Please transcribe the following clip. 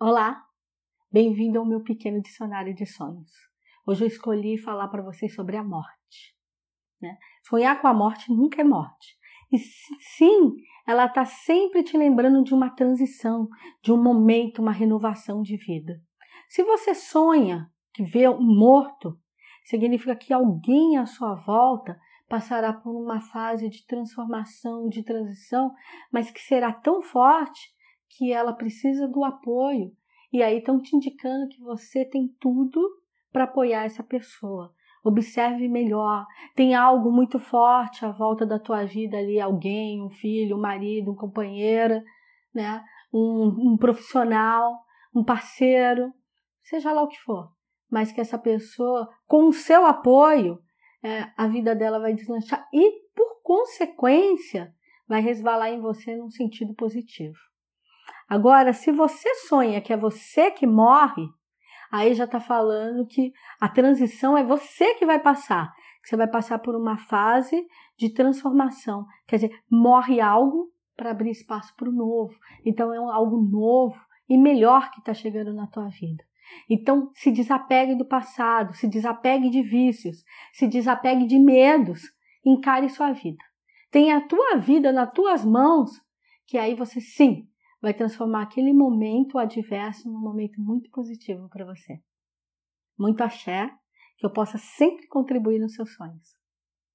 Olá, bem-vindo ao meu pequeno dicionário de sonhos. Hoje eu escolhi falar para vocês sobre a morte. Né? Sonhar com a morte nunca é morte. E sim, ela está sempre te lembrando de uma transição, de um momento, uma renovação de vida. Se você sonha que vê um morto, significa que alguém à sua volta passará por uma fase de transformação, de transição, mas que será tão forte que ela precisa do apoio. E aí estão te indicando que você tem tudo para apoiar essa pessoa. Observe melhor. Tem algo muito forte à volta da tua vida ali, alguém, um filho, um marido, um companheiro, né? um, um profissional, um parceiro, seja lá o que for. Mas que essa pessoa, com o seu apoio, é, a vida dela vai deslanchar e, por consequência, vai resvalar em você num sentido positivo. Agora, se você sonha que é você que morre, aí já está falando que a transição é você que vai passar. Que você vai passar por uma fase de transformação. Quer dizer, morre algo para abrir espaço para o novo. Então é algo novo e melhor que está chegando na tua vida. Então se desapegue do passado, se desapegue de vícios, se desapegue de medos, encare sua vida. Tenha a tua vida nas tuas mãos, que aí você sim vai transformar aquele momento adverso num momento muito positivo para você. Muito axé, que eu possa sempre contribuir nos seus sonhos.